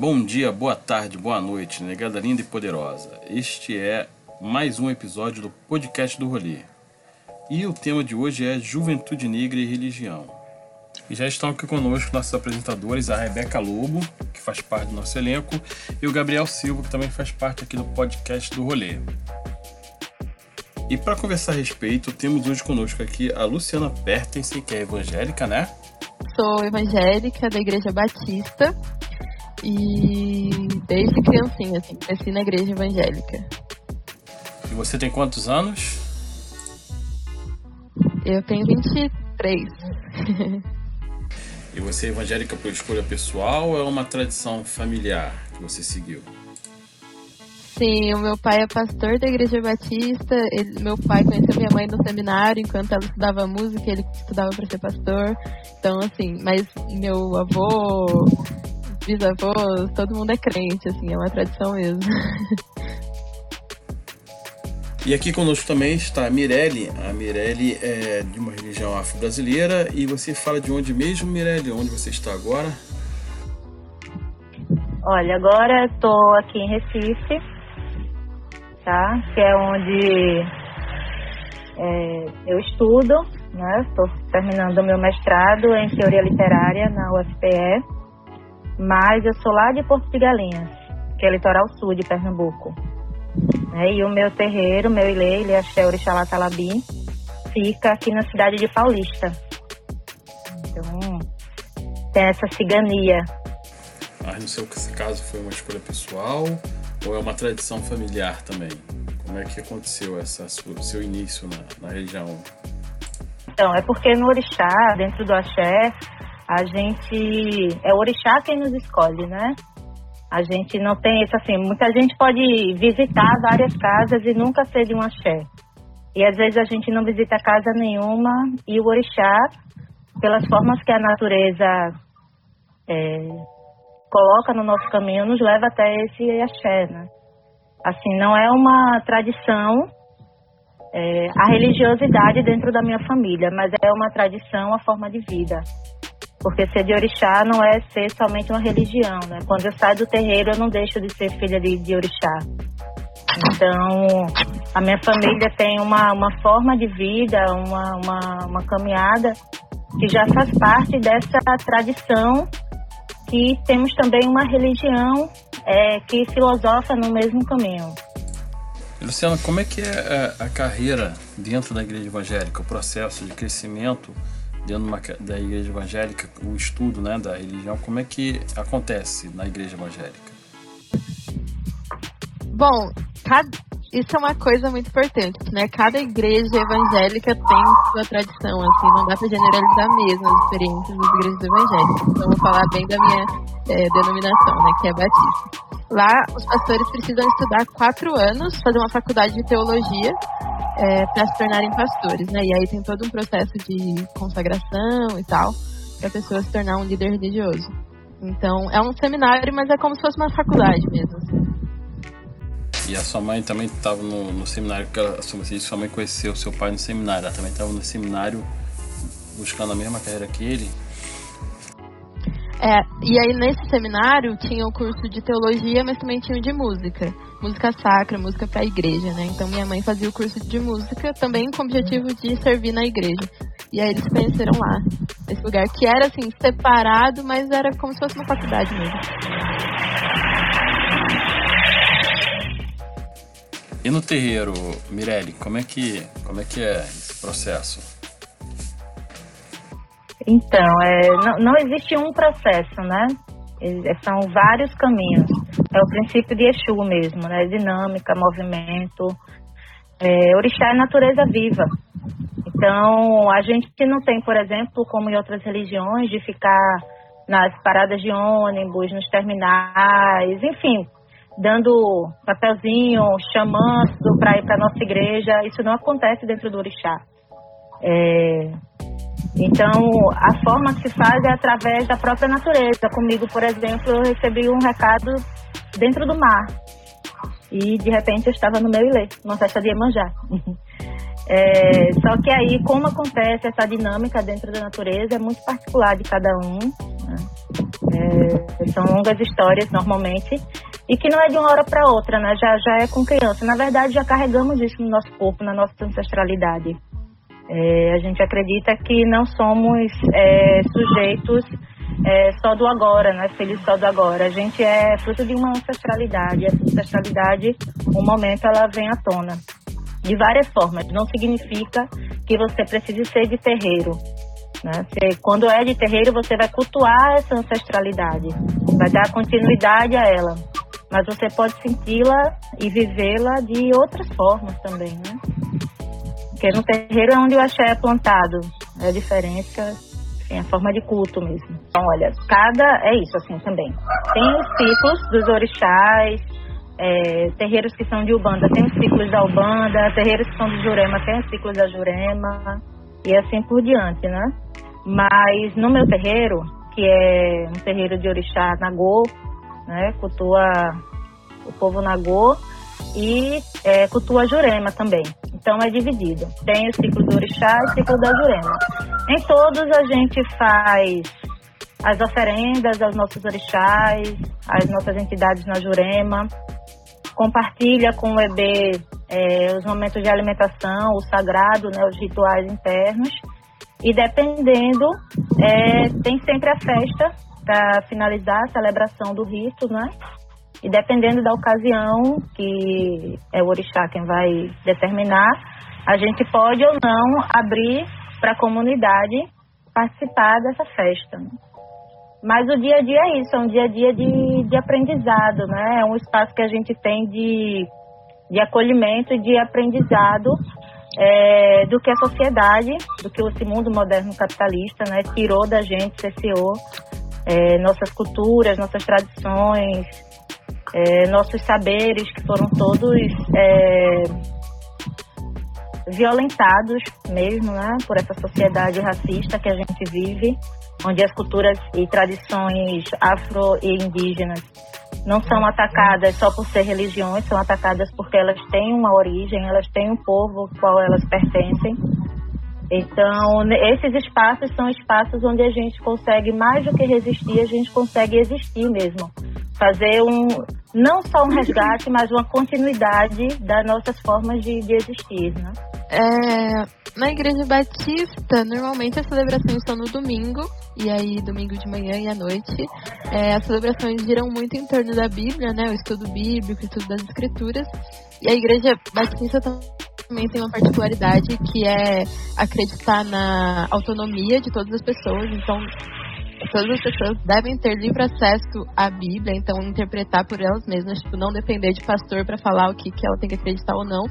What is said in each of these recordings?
Bom dia, boa tarde, boa noite, negada linda e poderosa. Este é mais um episódio do podcast do Rolê. E o tema de hoje é Juventude Negra e Religião. E já estão aqui conosco nossos apresentadores, a Rebeca Lobo, que faz parte do nosso elenco, e o Gabriel Silva, que também faz parte aqui do podcast do Rolê. E para conversar a respeito, temos hoje conosco aqui a Luciana Pertense, que é evangélica, né? Sou evangélica da Igreja Batista e desde criancinha, assim, cresci na igreja evangélica. E você tem quantos anos? Eu tenho 23. e você é evangélica por escolha pessoal ou é uma tradição familiar que você seguiu? Sim, o meu pai é pastor da Igreja Batista. Ele, meu pai conheceu minha mãe no seminário enquanto ela estudava música, ele estudava para ser pastor. Então, assim, mas meu avô, bisavôs, todo mundo é crente, assim, é uma tradição mesmo. E aqui conosco também está a Mirelle. A Mirelle é de uma religião afro-brasileira. E você fala de onde mesmo, Mirelle? Onde você está agora? Olha, agora estou aqui em Recife, tá? Que é onde é, eu estudo, né? Estou terminando o meu mestrado em teoria literária na UFPE mas eu sou lá de Porto de Galinhas, que é litoral sul de Pernambuco. É, e o meu terreiro, meu ilê, ele é Axé Orixalá Talabi, fica aqui na cidade de Paulista. Então, tem essa cigania. Mas no seu caso foi uma escolha pessoal ou é uma tradição familiar também? Como é que aconteceu essa seu início na, na religião? Então, é porque no orixá, dentro do axé, a gente é o orixá quem nos escolhe, né? A gente não tem isso assim, muita gente pode visitar várias casas e nunca ser de um axé. E às vezes a gente não visita casa nenhuma e o orixá, pelas formas que a natureza é, coloca no nosso caminho, nos leva até esse axé, né? Assim, não é uma tradição é, a religiosidade dentro da minha família, mas é uma tradição, a forma de vida. Porque ser de orixá não é ser somente uma religião, né? Quando eu saio do terreiro, eu não deixo de ser filha de, de orixá. Então, a minha família tem uma, uma forma de vida, uma, uma, uma caminhada que já faz parte dessa tradição que temos também uma religião é, que filosofa no mesmo caminho. Luciana, como é que é a, a carreira dentro da igreja evangélica, o processo de crescimento dentro uma, da igreja evangélica, o estudo né, da religião, como é que acontece na igreja evangélica? Bom, cada, isso é uma coisa muito importante, né? Cada igreja evangélica tem sua tradição, assim, não dá para generalizar mesmo as experiências das igrejas evangélicas. Então, vou falar bem da minha é, denominação, né, que é Batista. Lá, os pastores precisam estudar quatro anos, fazer uma faculdade de teologia é, para se tornarem pastores, né? E aí tem todo um processo de consagração e tal, para a pessoa se tornar um líder religioso. Então, é um seminário, mas é como se fosse uma faculdade mesmo. Assim. E a sua mãe também estava no, no, seminário, que ela, sua mãe conheceu seu pai no seminário, ela também estava no seminário buscando a mesma carreira que ele? É, e aí nesse seminário tinha o curso de teologia, mas também tinha o de música. Música sacra, música para a igreja, né? Então minha mãe fazia o curso de música também com o objetivo de servir na igreja. E aí eles se conheceram lá, nesse lugar que era assim, separado, mas era como se fosse uma faculdade mesmo. E no terreiro, Mirelle, como é que, como é, que é esse processo? Então, é, não, não existe um processo, né? São vários caminhos. É o princípio de Exu mesmo, né? Dinâmica, movimento. É, orixá é natureza viva. Então, a gente não tem, por exemplo, como em outras religiões, de ficar nas paradas de ônibus, nos terminais, enfim, dando papelzinho, chamando para ir para nossa igreja. Isso não acontece dentro do orixá. É, então, a forma que se faz é através da própria natureza. Comigo, por exemplo, eu recebi um recado dentro do mar. E, de repente, eu estava no meu ilê, numa festa de Iemanjá. É, só que aí, como acontece essa dinâmica dentro da natureza, é muito particular de cada um. Né? É, são longas histórias normalmente e que não é de uma hora para outra, né? Já, já é com criança. Na verdade, já carregamos isso no nosso corpo, na nossa ancestralidade. É, a gente acredita que não somos é, sujeitos é, só do agora, não é feliz só do agora. A gente é fruto de uma ancestralidade. Essa ancestralidade, um momento, ela vem à tona. De várias formas. Não significa que você precise ser de terreiro. Né? Você, quando é de terreiro, você vai cultuar essa ancestralidade, vai dar continuidade a ela. Mas você pode senti-la e vivê-la de outras formas também, né? Porque no terreiro é onde o axé é plantado. É a diferença, assim, a forma de culto mesmo. Então, olha, cada. É isso, assim, também. Tem os ciclos dos orixás, é, terreiros que são de Ubanda tem os ciclos da Ubanda, terreiros que são de Jurema tem os ciclos da Jurema, e assim por diante, né? Mas no meu terreiro, que é um terreiro de orixá Nagô, né? Cultua o povo Nagô e é, cultua Jurema também. Então é dividido. Tem o ciclo do orixá e o ciclo da Jurema. Em todos a gente faz as oferendas aos nossos orixás, às nossas entidades na Jurema, compartilha com o EB é, os momentos de alimentação, o sagrado, né, os rituais internos. E dependendo, é, tem sempre a festa para finalizar a celebração do rito, né? E dependendo da ocasião, que é o orixá quem vai determinar, a gente pode ou não abrir para a comunidade participar dessa festa. Né? Mas o dia a dia é isso, é um dia a dia de, de aprendizado, né? É um espaço que a gente tem de, de acolhimento e de aprendizado é, do que a sociedade, do que esse mundo moderno capitalista, né? Tirou da gente, cesseou é, nossas culturas, nossas tradições, é, nossos saberes que foram todos é, violentados mesmo, né? Por essa sociedade racista que a gente vive onde as culturas e tradições afro e indígenas não são atacadas só por ser religiões, são atacadas porque elas têm uma origem, elas têm um povo ao qual elas pertencem. Então, esses espaços são espaços onde a gente consegue, mais do que resistir, a gente consegue existir mesmo. Fazer um, não só um resgate, mas uma continuidade das nossas formas de, de existir, né? É, na igreja batista, normalmente as celebrações são no domingo, e aí domingo de manhã e à noite. É, as celebrações giram muito em torno da Bíblia, né? O estudo bíblico, o estudo das escrituras. E a igreja batista também tem uma particularidade que é acreditar na autonomia de todas as pessoas. Então, todas as pessoas devem ter livre acesso à Bíblia, então interpretar por elas mesmas, tipo, não depender de pastor para falar o que, que ela tem que acreditar ou não.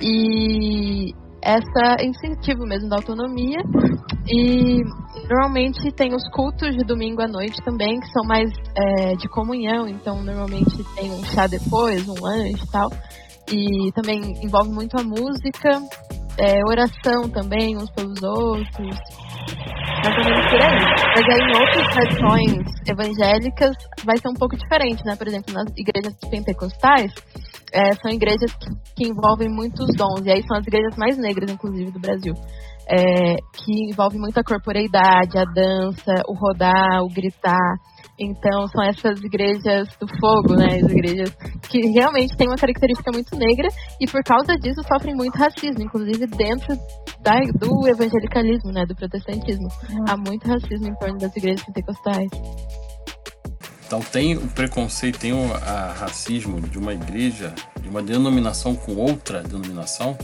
E essa incentivo mesmo da autonomia. E normalmente tem os cultos de domingo à noite também que são mais é, de comunhão. Então normalmente tem um chá depois um lanche e tal. E também envolve muito a música é, oração também uns pelos outros mais ou menos por aí. Mas aí em outras tradições evangélicas vai ser um pouco diferente, né? Por exemplo, nas igrejas pentecostais, é, são igrejas que, que, envolvem muitos dons, e aí são as igrejas mais negras, inclusive, do Brasil. É, que envolve muita corporeidade, a dança, o rodar, o gritar. Então, são essas igrejas do fogo, né? As igrejas que realmente têm uma característica muito negra e, por causa disso, sofrem muito racismo, inclusive dentro da, do evangelicalismo, né? Do protestantismo. Uhum. Há muito racismo em torno das igrejas pentecostais. Então tem o preconceito, tem o a racismo de uma igreja, de uma denominação com outra denominação?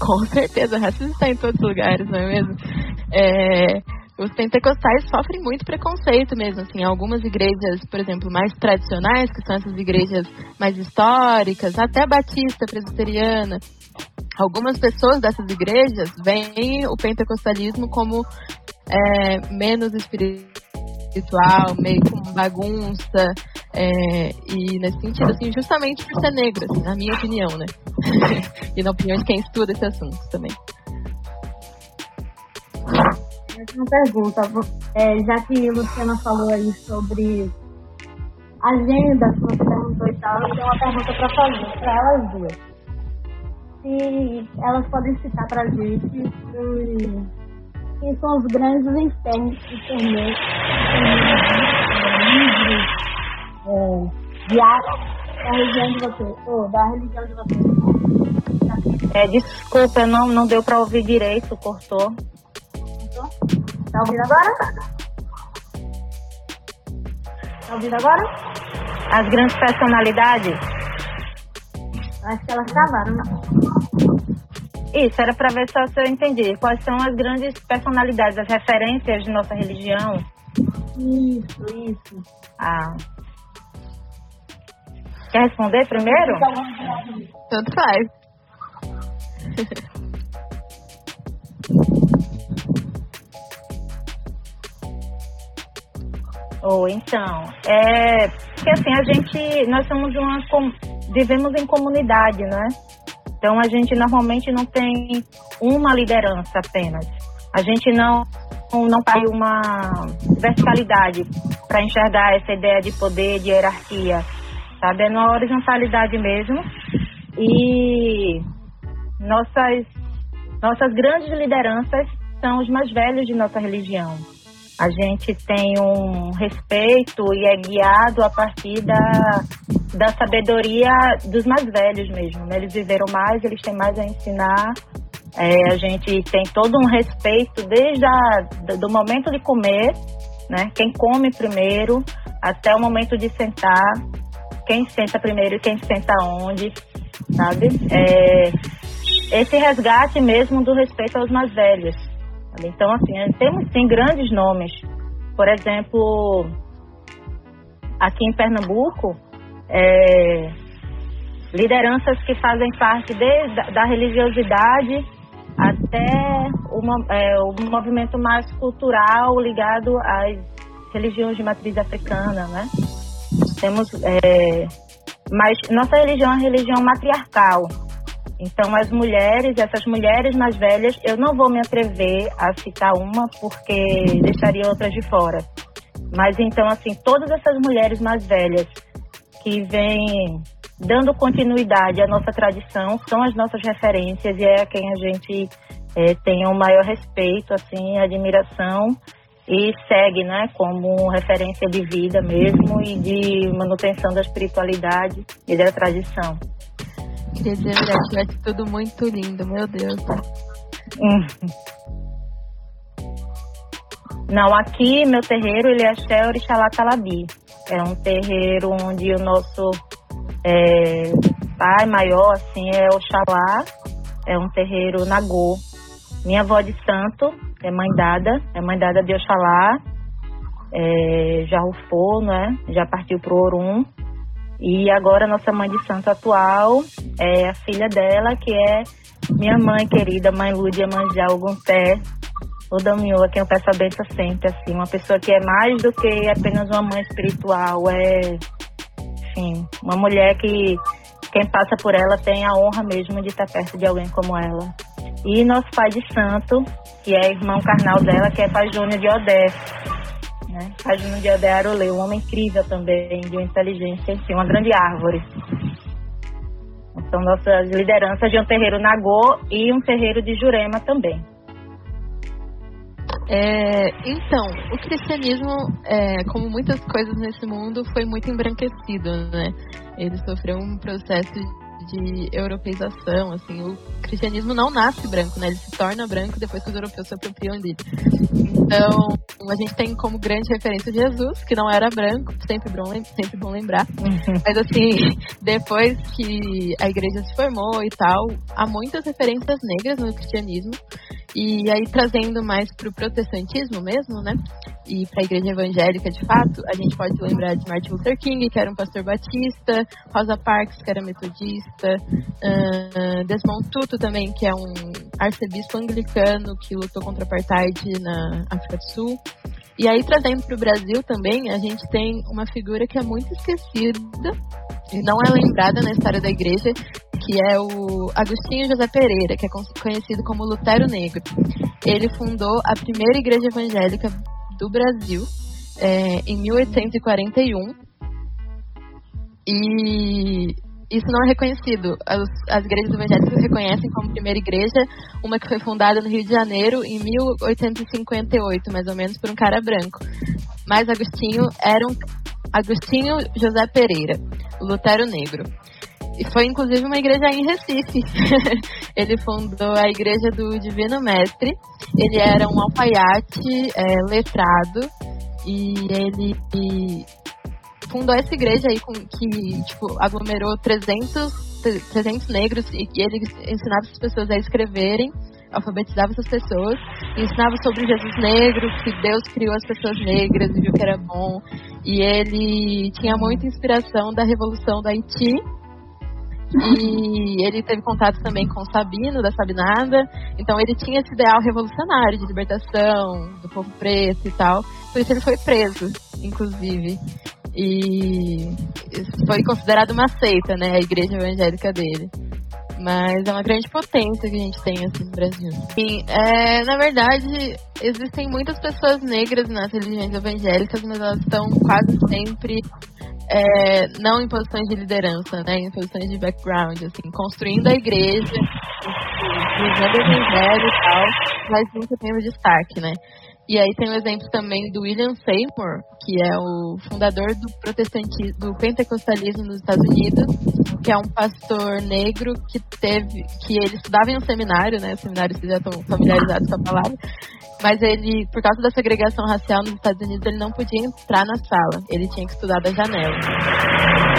Com certeza, racismo está em todos os lugares, não é mesmo? É, os pentecostais sofrem muito preconceito mesmo, assim, algumas igrejas, por exemplo, mais tradicionais, que são essas igrejas mais históricas, até batista, presbiteriana, algumas pessoas dessas igrejas veem o pentecostalismo como é, menos espiritual espiritual, meio com bagunça. É, e nesse sentido, assim, justamente por ser negro, assim, na minha opinião, né? e na opinião de quem estuda esse assunto também. Uma pergunta, é, já que Luciana falou aí sobre agenda, que você perguntou e tal, eu tenho uma pergunta para fazer para elas duas. Se elas podem citar para a gente quem são os grandes do torneio livros, é, diários da religião de vocês, ou da religião de vocês. É, desculpa, não, não deu para ouvir direito, cortou. Tá ouvindo agora? Tá ouvindo agora? As grandes personalidades? Acho que elas travaram, não. Isso, era para ver só se eu entendi. Quais são as grandes personalidades, as referências de nossa religião? Isso, isso. Ah. Quer responder primeiro? Tanto faz. Ou então, é porque assim a gente, nós somos uma, com- vivemos em comunidade, né? Então a gente normalmente não tem uma liderança apenas. A gente não não faz uma verticalidade para enxergar essa ideia de poder, de hierarquia, sabe? É na horizontalidade mesmo. E nossas nossas grandes lideranças são os mais velhos de nossa religião. A gente tem um respeito e é guiado a partir da, da sabedoria dos mais velhos mesmo. Né? Eles viveram mais, eles têm mais a ensinar. É, a gente tem todo um respeito desde a, do momento de comer, né? Quem come primeiro, até o momento de sentar, quem senta primeiro e quem senta onde, sabe? É, esse resgate mesmo do respeito aos mais velhos. Então, assim, é, temos sim grandes nomes. Por exemplo, aqui em Pernambuco, é, lideranças que fazem parte desde da religiosidade até mo- é, movimento mais cultural ligado às religiões de matriz africana, né? Temos, é, mas nossa religião é uma religião matriarcal. Então, as mulheres, essas mulheres mais velhas, eu não vou me atrever a citar uma porque deixaria outras de fora. Mas então, assim, todas essas mulheres mais velhas que vêm dando continuidade à nossa tradição são as nossas referências e é a quem a gente eh, tem o maior respeito, assim, admiração e segue, né, como referência de vida mesmo e de manutenção da espiritualidade e da tradição. Queria dizer, que eu acho tudo muito lindo, meu Deus. Hum. Não, aqui meu terreiro ele é Axé Orixalá Talabi. É um terreiro onde o nosso é, pai maior assim é Oxalá. É um terreiro Nagô. Minha avó de santo é mãe dada, é mãe dada de Oxalá. É, já rufou, né? Já partiu pro Orum. E agora nossa mãe de santo atual é a filha dela, que é minha mãe querida, mãe Lúdia Manjá Ogunté, o Damiô, a quem eu peço a benção sempre, assim, uma pessoa que é mais do que apenas uma mãe espiritual, é, enfim, uma mulher que quem passa por ela tem a honra mesmo de estar perto de alguém como ela. E nosso pai de santo, que é irmão carnal dela, que é pai Júnior de Odé, né? Pai Júnior de Odé Arolê, um homem incrível também, de uma inteligência, enfim, uma grande árvore. São nossas lideranças de um terreiro Nagô e um terreiro de Jurema também. É, então, o cristianismo, é, como muitas coisas nesse mundo, foi muito embranquecido, né? Ele sofreu um processo de europeização, assim, o cristianismo não nasce branco, né? Ele se torna branco depois que os europeus se apropriam dele. Então, a gente tem como grande referência Jesus, que não era branco, sempre bom, sempre bom lembrar. Mas assim, depois que a igreja se formou e tal, há muitas referências negras no cristianismo. E aí trazendo mais pro protestantismo mesmo, né? E pra igreja evangélica de fato, a gente pode lembrar de Martin Luther King, que era um pastor batista, Rosa Parks, que era metodista, ah, Desmond Tutu também, que é um arcebispo anglicano que lutou contra o apartheid na África do Sul. E aí, trazendo para o Brasil também, a gente tem uma figura que é muito esquecida e não é lembrada na história da igreja, que é o Agostinho José Pereira, que é con- conhecido como Lutero Negro. Ele fundou a primeira igreja evangélica do Brasil é, em 1841 e isso não é reconhecido. As, as igrejas evangélicas reconhecem como primeira igreja uma que foi fundada no Rio de Janeiro em 1858, mais ou menos, por um cara branco. mas Agostinho era um Agostinho José Pereira, Lutero Negro. E foi inclusive uma igreja em Recife. ele fundou a Igreja do Divino Mestre. Ele era um alfaiate é, letrado e ele e fundou essa igreja aí com, que tipo, aglomerou 300, 300 negros e, e ele ensinava as pessoas a escreverem alfabetizava essas pessoas ensinava sobre Jesus negro, que Deus criou as pessoas negras e viu que era bom. E ele tinha muita inspiração da Revolução do Haiti. E ele teve contato também com o Sabino, da Sabinada. Então ele tinha esse ideal revolucionário de libertação do povo preto e tal. Por isso ele foi preso, inclusive. E foi considerado uma seita, né? A igreja evangélica dele. Mas é uma grande potência que a gente tem assim no Brasil. E, é, na verdade, existem muitas pessoas negras nas religiões evangélicas, mas elas estão quase sempre é, não em posições de liderança, né, em posições de background, assim, construindo a igreja, vivendo o evangelho e tal, mas nunca tem o destaque, né. E aí tem o exemplo também do William Seymour, que é o fundador do protestantismo, do pentecostalismo nos Estados Unidos, que é um pastor negro que teve, que ele estudava em um seminário, né? Seminários que já estão familiarizados com a palavra, mas ele, por causa da segregação racial nos Estados Unidos, ele não podia entrar na sala, ele tinha que estudar da janela.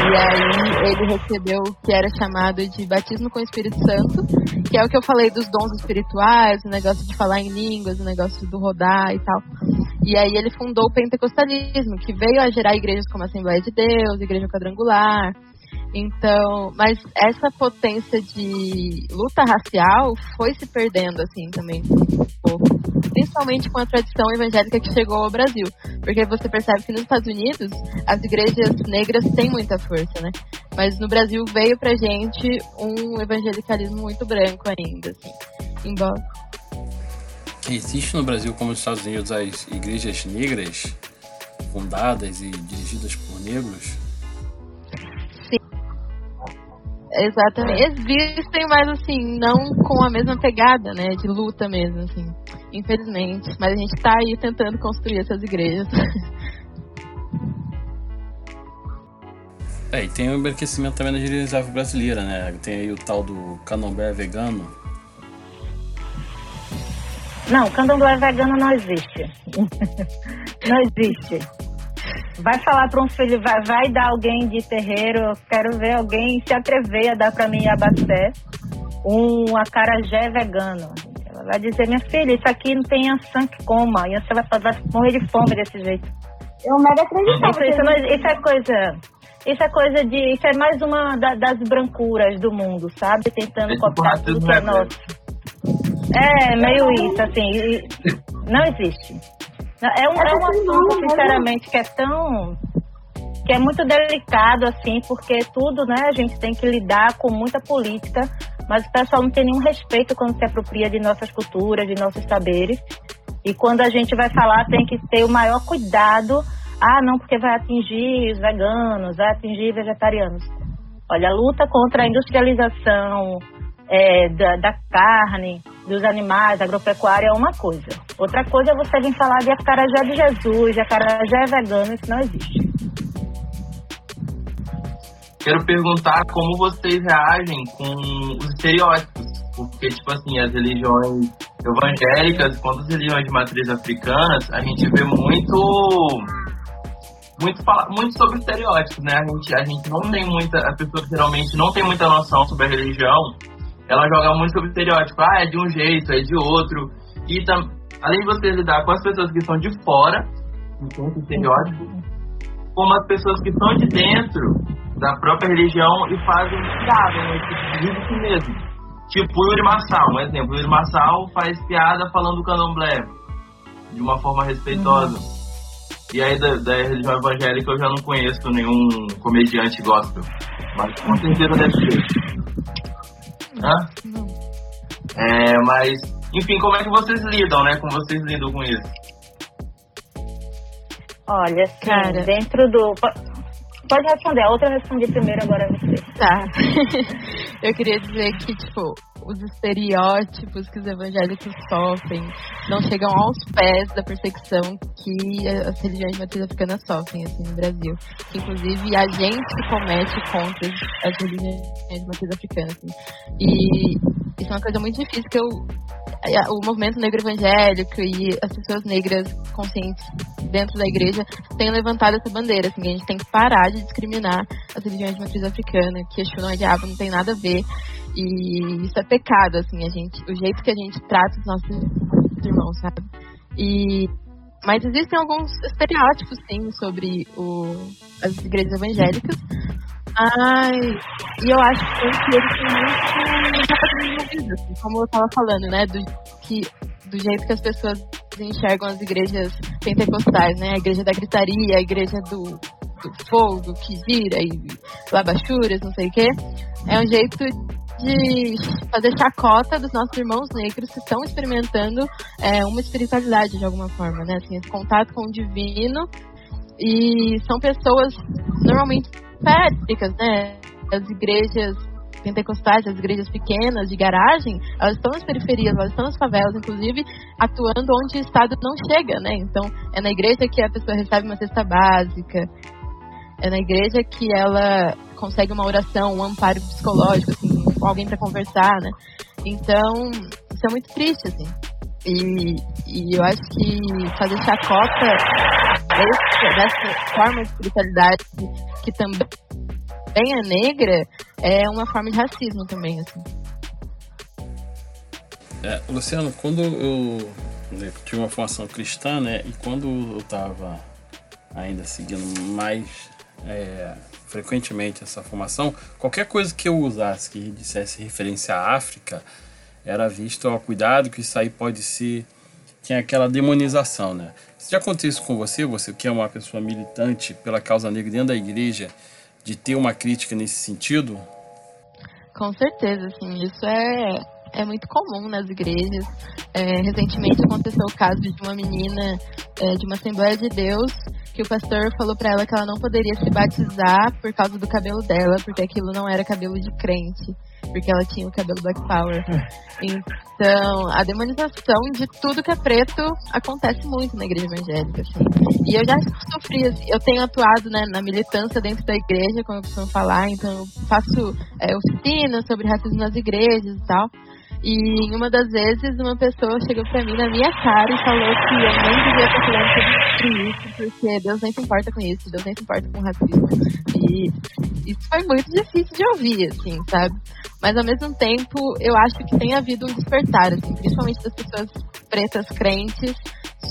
E aí ele recebeu o que era chamado de batismo com o Espírito Santo, que é o que eu falei dos dons espirituais, o negócio de falar em línguas, o negócio do rodar e tal. E aí ele fundou o pentecostalismo, que veio a gerar igrejas como a Assembleia de Deus, Igreja Quadrangular, então, mas essa potência de luta racial foi se perdendo assim também um pouco, principalmente com a tradição evangélica que chegou ao Brasil, porque você percebe que nos Estados Unidos as igrejas negras têm muita força, né? Mas no Brasil veio pra gente um evangelicalismo muito branco ainda, assim. Embora existe no Brasil como nos Estados Unidos as igrejas negras fundadas e dirigidas por negros? Exatamente. Existem, mas assim, não com a mesma pegada, né? De luta mesmo, assim. Infelizmente. Mas a gente tá aí tentando construir essas igrejas. É, e tem o embranquecimento também da igreja brasileira, né? Tem aí o tal do candomblé vegano. Não, candomblé vegano não existe. não existe. Vai falar para um filho, vai, vai dar alguém de terreiro, quero ver alguém se atrever a dar para mim abasté um acarajé vegano. Ela vai dizer, minha filha, isso aqui não tem ançã que coma, e você vai, vai morrer de fome desse jeito. Eu mega acreditava. Isso, isso, isso, é coisa. Isso é coisa de. Isso é mais uma da, das brancuras do mundo, sabe? Tentando copiar tudo que é nosso. É, meio isso, assim. Não existe. É um, é um assunto, sinceramente, que é tão. que é muito delicado, assim, porque tudo, né, a gente tem que lidar com muita política, mas o pessoal não tem nenhum respeito quando se apropria de nossas culturas, de nossos saberes. E quando a gente vai falar, tem que ter o maior cuidado. Ah, não, porque vai atingir os veganos, vai atingir vegetarianos. Olha, a luta contra a industrialização é, da, da carne, dos animais, agropecuária é uma coisa. Outra coisa é você vir falar de acarajé de Jesus, acarajé vegano, isso não existe. Quero perguntar como vocês reagem com os estereótipos, porque, tipo assim, as religiões evangélicas, quanto as religiões de matriz africanas, a gente vê muito muito, muito sobre estereótipos, né? A gente, a gente não tem muita, a pessoa geralmente não tem muita noção sobre a religião, ela joga muito sobre estereótipo, ah, é de um jeito, é de outro. E além de você lidar com as pessoas que estão de fora, enquanto estereótipo, como as pessoas que estão de dentro da própria religião e fazem piada, né? Tipo, si mesmo. Tipo o Yuri Marçal, um exemplo. O Yuri Marçal faz piada falando do candomblé de uma forma respeitosa. Uhum. E aí da, da, religião evangélica eu já não conheço nenhum comediante gospel. Mas com certeza deve ser. É, mas, enfim, como é que vocês lidam, né? Como vocês lidam com isso? Olha, sim, Cara. dentro do. Pode responder, a outra respondi primeiro, agora você. Tá. Eu queria dizer que, tipo, os estereótipos que os evangélicos sofrem, não chegam aos pés da perseguição que as religiões matriz africana sofrem assim, no Brasil. Que, inclusive, a gente comete contra as religiões matriz africana. Assim. E isso é uma coisa muito difícil que eu o movimento negro evangélico e as pessoas negras conscientes dentro da igreja têm levantado essa bandeira, assim, a gente tem que parar de discriminar as religiões de matriz africana, que Exu não é diabo, não tem nada a ver, e isso é pecado, assim, a gente, o jeito que a gente trata os nossos irmãos, sabe? E mas existem alguns estereótipos, sim, sobre o, as igrejas evangélicas. Ai, e eu acho que eles são muito assim, como eu estava falando, né? Do, que, do jeito que as pessoas enxergam as igrejas pentecostais, né? A igreja da gritaria, a igreja do, do fogo que gira e labachuras, não sei o quê. É um jeito de fazer chacota dos nossos irmãos negros que estão experimentando é, uma espiritualidade de alguma forma, né? Assim, esse contato com o divino e são pessoas normalmente pérficas, né? As igrejas pentecostais, as igrejas pequenas de garagem, elas estão nas periferias, elas estão nas favelas, inclusive atuando onde o Estado não chega, né? Então, é na igreja que a pessoa recebe uma cesta básica, é na igreja que ela consegue uma oração, um amparo psicológico, assim, com alguém para conversar, né? Então, isso é muito triste, assim. E, e eu acho que fazer chacota desse, dessa forma de espiritualidade que também é negra é uma forma de racismo também, assim. É, Luciano, quando eu, eu tive uma formação cristã, né, e quando eu estava ainda seguindo mais é, frequentemente essa formação, qualquer coisa que eu usasse que dissesse referência à África era visto ao cuidado que isso aí pode ser tinha aquela demonização, né? Se já aconteceu isso com você, você que é uma pessoa militante pela causa negra dentro da igreja, de ter uma crítica nesse sentido? Com certeza, assim, isso é, é muito comum nas igrejas. É, recentemente aconteceu o caso de uma menina é, de uma Assembleia de Deus que o pastor falou para ela que ela não poderia se batizar por causa do cabelo dela, porque aquilo não era cabelo de crente, porque ela tinha o cabelo Black Power. Então, a demonização de tudo que é preto acontece muito na igreja evangélica, assim. E eu já sofri, assim, eu tenho atuado né, na militância dentro da igreja, como eu costumo falar, então eu faço é, oficinas sobre racismo nas igrejas e tal. E em uma das vezes, uma pessoa chegou pra mim na minha cara e falou que eu nem devia estar falando sobre isso, porque Deus nem se importa com isso, Deus nem se importa com racismo. E isso foi muito difícil de ouvir, assim, sabe? Mas ao mesmo tempo, eu acho que tem havido um despertar, assim, principalmente das pessoas pretas crentes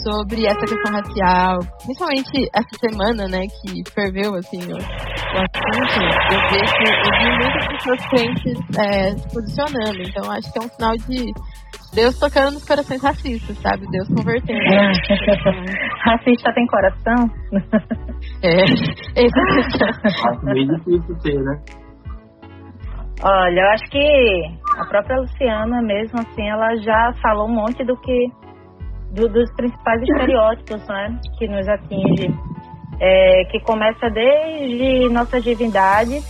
sobre essa questão racial, principalmente essa semana, né, que ferveu, assim, o, o assunto, eu vejo, eu vi muitas pessoas crentes é, se posicionando, então acho que é um sinal de Deus tocando nos corações racistas, sabe? Deus convertendo. É. Racista tem coração? É, Acho meio difícil ter, né? Olha, eu acho que a própria Luciana mesmo, assim, ela já falou um monte do que do, dos principais estereótipos né, que nos atinge, é, que começa desde nossas divindades,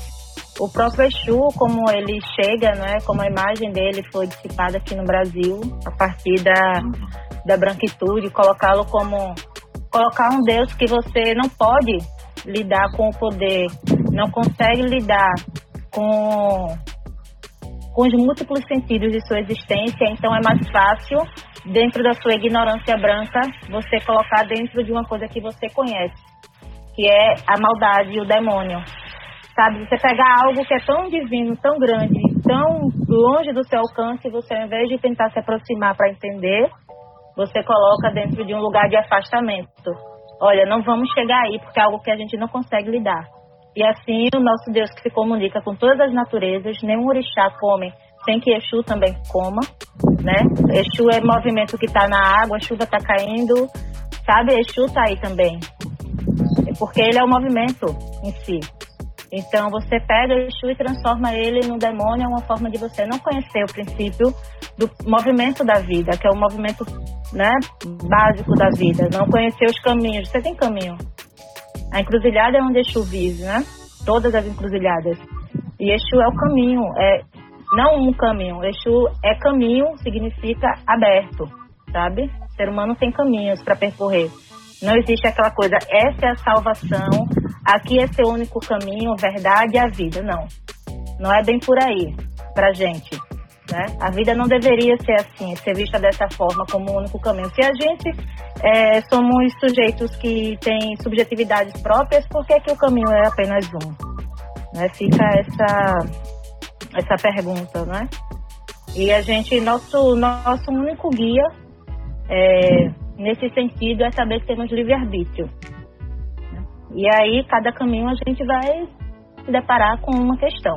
o próprio Exu, como ele chega, né, como a imagem dele foi dissipada aqui no Brasil, a partir da, da branquitude, colocá-lo como colocar um Deus que você não pode lidar com o poder, não consegue lidar com, com os múltiplos sentidos de sua existência, então é mais fácil dentro da sua ignorância branca, você colocar dentro de uma coisa que você conhece, que é a maldade o demônio. Sabe, você pegar algo que é tão divino, tão grande, tão longe do seu alcance, você ao invés de tentar se aproximar para entender, você coloca dentro de um lugar de afastamento. Olha, não vamos chegar aí porque é algo que a gente não consegue lidar. E assim, o nosso Deus que se comunica com todas as naturezas, nenhum orixá come sem que Exu também coma, né? Exu é movimento que está na água, a chuva está caindo, sabe? Exu está aí também, é porque ele é o movimento em si. Então você pega Exu e transforma ele num demônio, é uma forma de você não conhecer o princípio do movimento da vida, que é o movimento né, básico da vida, não conhecer os caminhos. Você tem caminho. A encruzilhada é onde Exu vive, né? Todas as encruzilhadas. E Exu é o caminho, é não um caminho. Exu é caminho, significa aberto, sabe? O ser humano tem caminhos para percorrer. Não existe aquela coisa, essa é a salvação, aqui é seu único caminho, verdade é a vida. Não. Não é bem por aí pra gente. Né? A vida não deveria ser assim, ser vista dessa forma como o único caminho. Se a gente é, somos sujeitos que têm subjetividades próprias, por que, que o caminho é apenas um? Né? Fica essa, essa pergunta, né? E a gente, nosso, nosso único guia é, nesse sentido é saber que temos livre-arbítrio. E aí, cada caminho a gente vai se deparar com uma questão.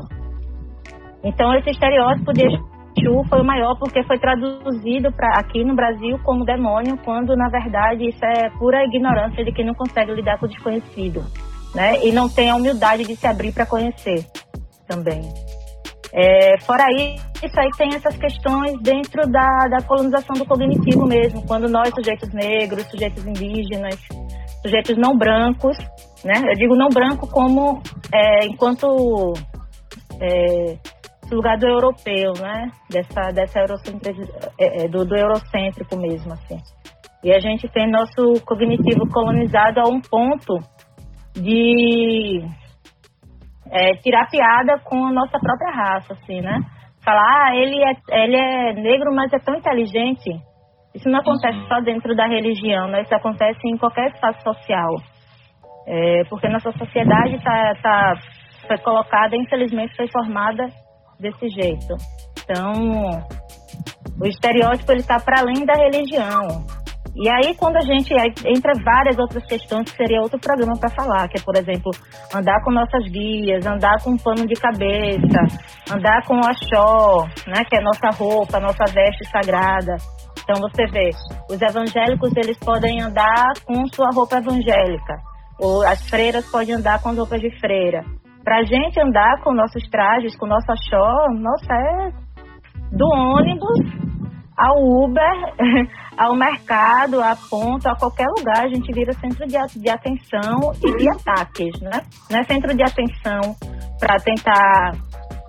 Então, esse estereótipo de Exu foi o maior porque foi traduzido para aqui no Brasil como demônio, quando na verdade isso é pura ignorância de quem não consegue lidar com o desconhecido, né? E não tem a humildade de se abrir para conhecer também. É, fora isso, aí tem essas questões dentro da, da colonização do cognitivo mesmo, quando nós, sujeitos negros, sujeitos indígenas, sujeitos não brancos, né? Eu digo não branco como é, enquanto é, lugar do europeu, né? Dessa, dessa é, é, do, do eurocêntrico mesmo, assim. E a gente tem nosso cognitivo colonizado a um ponto de é, tirar piada com a nossa própria raça, assim, né? Falar, ah, ele é, ele é negro, mas é tão inteligente. Isso não acontece uhum. só dentro da religião, né? Isso acontece em qualquer espaço social. É, porque nossa sociedade tá, tá, foi colocada, infelizmente, foi formada desse jeito. Então, o estereótipo ele está para além da religião. E aí, quando a gente entra várias outras questões, que seria outro programa para falar, que é, por exemplo, andar com nossas guias, andar com um pano de cabeça, andar com o axó, né, que é nossa roupa, nossa veste sagrada. Então, você vê, os evangélicos, eles podem andar com sua roupa evangélica, ou as freiras podem andar com as roupas de freira. Pra gente andar com nossos trajes, com nossa show, nossa, é do ônibus ao Uber, ao mercado, a ponta, a qualquer lugar, a gente vira centro de, de atenção e de ataques, né? Não é centro de atenção para tentar,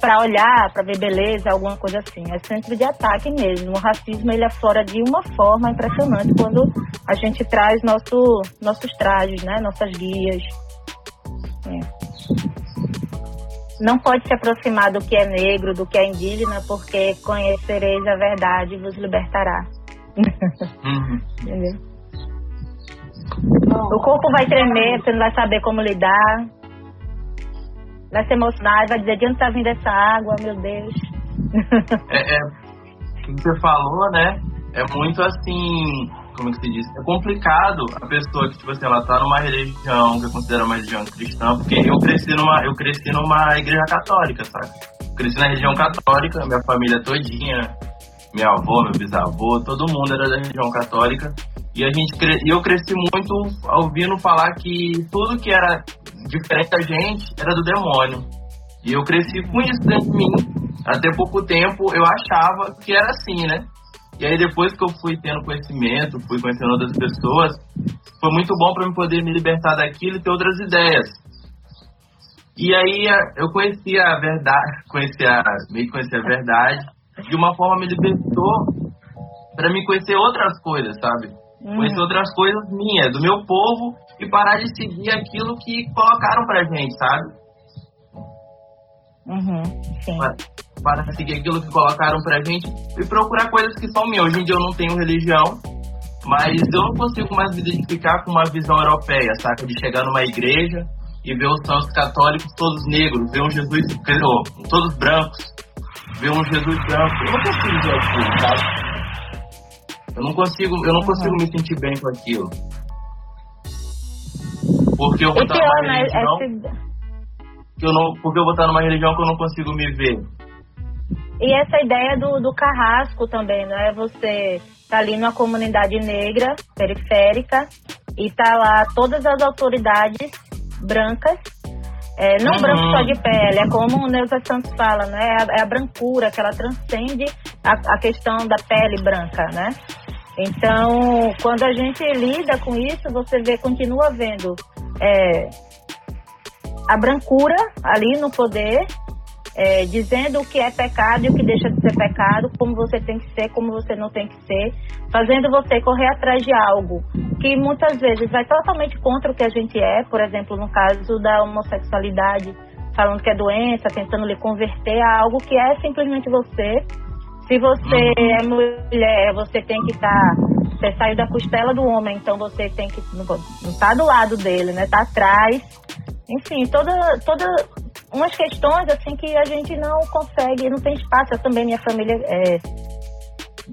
para olhar, para ver beleza, alguma coisa assim. É centro de ataque mesmo. O racismo ele aflora de uma forma impressionante quando a gente traz nosso, nossos trajes, né? Nossas guias. É não pode se aproximar do que é negro, do que é indígena, porque conhecereis a verdade e vos libertará. Uhum. Entendeu? o corpo vai tremer, você não vai saber como lidar. Vai se emocionar, vai dizer de onde está vindo essa água, meu Deus. É, é, o que você falou, né? É muito assim como que se diz, é complicado a pessoa que, tipo assim, ela tá numa religião que é considerada uma religião cristã, porque eu cresci numa, eu cresci numa igreja católica, sabe? cresci na região católica, minha família todinha, minha avó, meu bisavô, todo mundo era da região católica. E a gente cre... eu cresci muito ouvindo falar que tudo que era diferente da gente era do demônio. E eu cresci com isso dentro de mim. Até pouco tempo eu achava que era assim, né? E aí depois que eu fui tendo conhecimento, fui conhecendo outras pessoas, foi muito bom para eu poder me libertar daquilo e ter outras ideias. E aí eu conheci a verdade, conheci a, meio que conheci a verdade, de uma forma me libertou para me conhecer outras coisas, sabe? Hum. Conhecer outras coisas minhas, do meu povo e parar de seguir aquilo que colocaram pra gente, sabe? Uhum, sim. Para, para seguir aquilo que colocaram pra gente e procurar coisas que são minhas. Hoje em dia eu não tenho religião, mas eu não consigo mais me identificar com uma visão europeia, saca? De chegar numa igreja e ver os santos católicos todos negros, ver um Jesus, todos brancos, ver um Jesus branco. Eu não consigo ver aquilo, sabe? Eu não consigo, eu não consigo me sentir bem com aquilo. Porque eu vou estar numa né, religião... Que eu não, porque eu vou estar numa religião que eu não consigo me ver. E essa ideia do, do carrasco também, não é? Você tá ali numa comunidade negra, periférica, e tá lá todas as autoridades brancas, é, não uhum. branco só de pele, é como o Neuza Santos fala, né? É a, é a brancura, que ela transcende a, a questão da pele branca, né? Então, quando a gente lida com isso, você vê, continua vendo é, a brancura ali no poder, é, dizendo o que é pecado e o que deixa de ser pecado, como você tem que ser, como você não tem que ser, fazendo você correr atrás de algo que muitas vezes vai totalmente contra o que a gente é, por exemplo, no caso da homossexualidade, falando que é doença, tentando lhe converter a algo que é simplesmente você. Se você uhum. é mulher, você tem que estar. Tá, você saiu da costela do homem, então você tem que. Não, não tá do lado dele, né? Tá atrás. Enfim, toda, toda umas questões assim que a gente não consegue, não tem espaço. Eu também, minha família, é,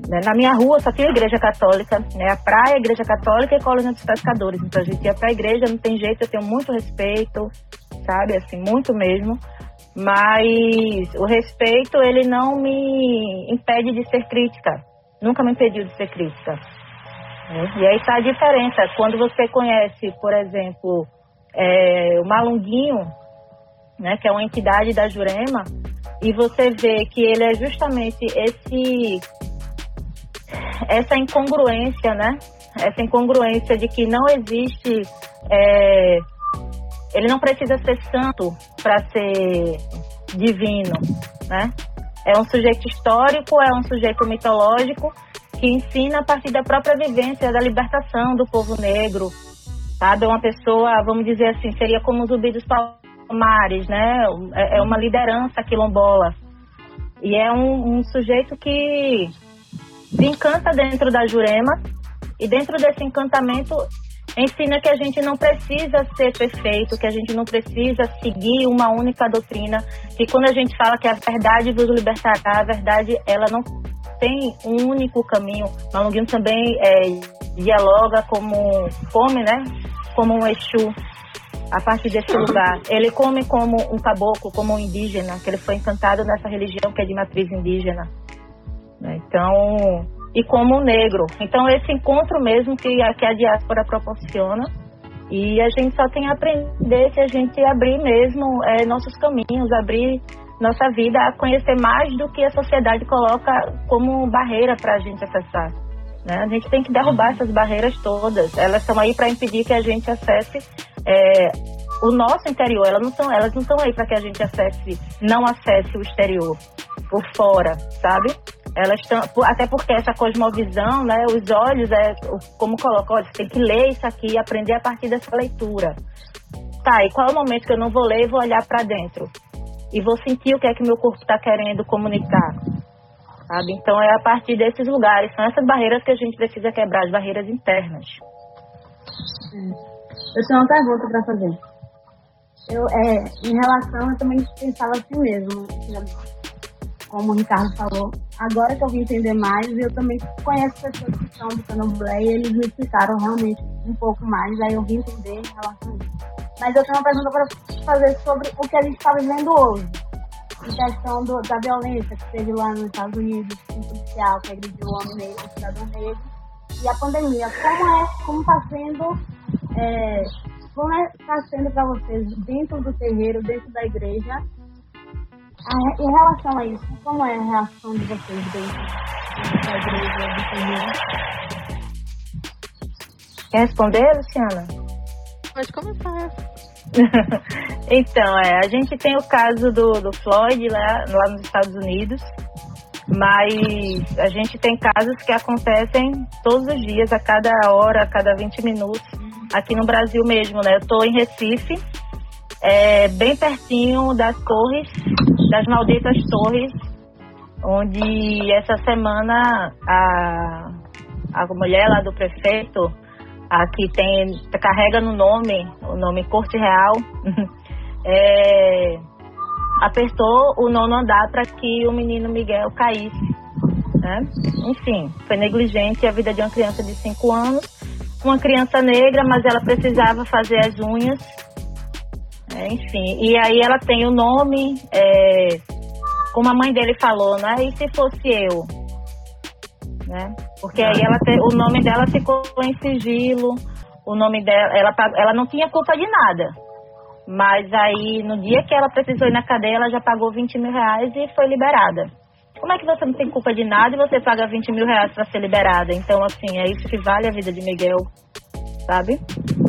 né, na minha rua só tinha igreja católica, né, a praia, a igreja católica e colônia dos pescadores. Então a gente ia pra igreja, não tem jeito, eu tenho muito respeito, sabe, assim, muito mesmo. Mas o respeito, ele não me impede de ser crítica. Nunca me impediu de ser crítica. Né? E aí está a diferença. Quando você conhece, por exemplo, é, o Malunguinho, né, que é uma entidade da Jurema, e você vê que ele é justamente esse essa incongruência, né? Essa incongruência de que não existe é, ele não precisa ser santo para ser divino, né? É um sujeito histórico, é um sujeito mitológico que ensina a partir da própria vivência da libertação do povo negro, sabe? Uma pessoa, vamos dizer assim, seria como o Zumbi dos Palmares, né? É, é uma liderança quilombola. E é um, um sujeito que se encanta dentro da Jurema e dentro desse encantamento ensina que a gente não precisa ser perfeito, que a gente não precisa seguir uma única doutrina, que quando a gente fala que a verdade vos libertará, a verdade ela não tem um único caminho. Malunguinho também é, dialoga como come, né? Como um Exu a partir desse lugar. Ele come como um caboclo, como um indígena, que ele foi encantado nessa religião que é de matriz indígena. Então, e como negro. Então, esse encontro mesmo que a, que a diáspora proporciona. E a gente só tem a aprender se a gente abrir mesmo é, nossos caminhos, abrir nossa vida a conhecer mais do que a sociedade coloca como barreira para a gente acessar. Né? A gente tem que derrubar essas barreiras todas. Elas estão aí para impedir que a gente acesse é, o nosso interior. Elas não estão, elas não estão aí para que a gente acesse, não acesse o exterior por fora, sabe? Elas estão, até porque essa cosmovisão, né, os olhos, é, como coloca, olha, você tem que ler isso aqui aprender a partir dessa leitura. Tá, e qual é o momento que eu não vou ler e vou olhar para dentro? E vou sentir o que é que meu corpo está querendo comunicar. Sabe? Então é a partir desses lugares, são essas barreiras que a gente precisa quebrar, as barreiras internas. Eu tenho uma pergunta para fazer. Eu, é, em relação, eu também pensava assim mesmo como o Ricardo falou, agora que eu vim entender mais, eu também conheço pessoas que são do candomblé e eles me explicaram realmente um pouco mais, aí eu vim entender em relação a isso. Mas eu tenho uma pergunta para fazer sobre o que a gente está vivendo hoje. Em questão do, da violência que teve lá nos Estados Unidos, um policial que agrediu o homem negro, o cidadão negro, e a pandemia. Como é, como está sendo, é, como está é, sendo para vocês dentro do terreiro, dentro da igreja, em relação a isso, como é a reação de vocês dentro da igreja do Senhor? Quer responder, Luciana? Pode começar. então, é, a gente tem o caso do, do Floyd lá, lá nos Estados Unidos, mas a gente tem casos que acontecem todos os dias, a cada hora, a cada 20 minutos, aqui no Brasil mesmo, né? Eu estou em Recife, é, bem pertinho das torres, das malditas torres, onde essa semana a, a mulher lá do prefeito, a que tem, carrega no nome, o nome Corte Real, é, apertou o nono andar para que o menino Miguel caísse. Né? Enfim, foi negligente a vida de uma criança de 5 anos, uma criança negra, mas ela precisava fazer as unhas é, enfim, e aí ela tem o nome, é, como a mãe dele falou, né? E se fosse eu? Né? Porque aí ela te, o nome dela ficou em sigilo, o nome dela, ela, ela não tinha culpa de nada. Mas aí, no dia que ela precisou ir na cadeia, ela já pagou 20 mil reais e foi liberada. Como é que você não tem culpa de nada e você paga 20 mil reais para ser liberada? Então, assim, é isso que vale a vida de Miguel sabe?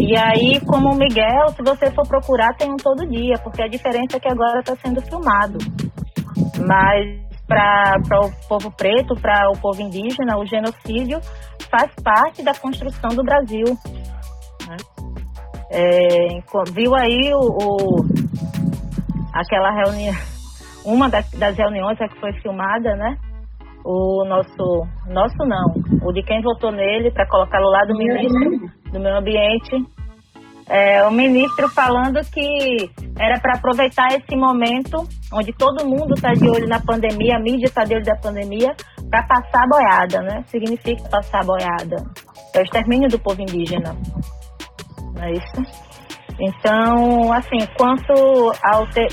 E aí, como o Miguel, se você for procurar, tem um todo dia, porque a diferença é que agora está sendo filmado. Mas para o povo preto, para o povo indígena, o genocídio faz parte da construção do Brasil. Né? É, viu aí o, o, aquela reunião, uma das, das reuniões que foi filmada, né? O nosso, nosso não, o de quem votou nele para colocá-lo lá do ministro do meio ambiente, é, o ministro falando que era para aproveitar esse momento onde todo mundo está de olho na pandemia, a mídia está de olho da pandemia, para passar a boiada, né? Significa passar a boiada. É o extermínio do povo indígena. Não é isso? Então, assim, quanto ao ter...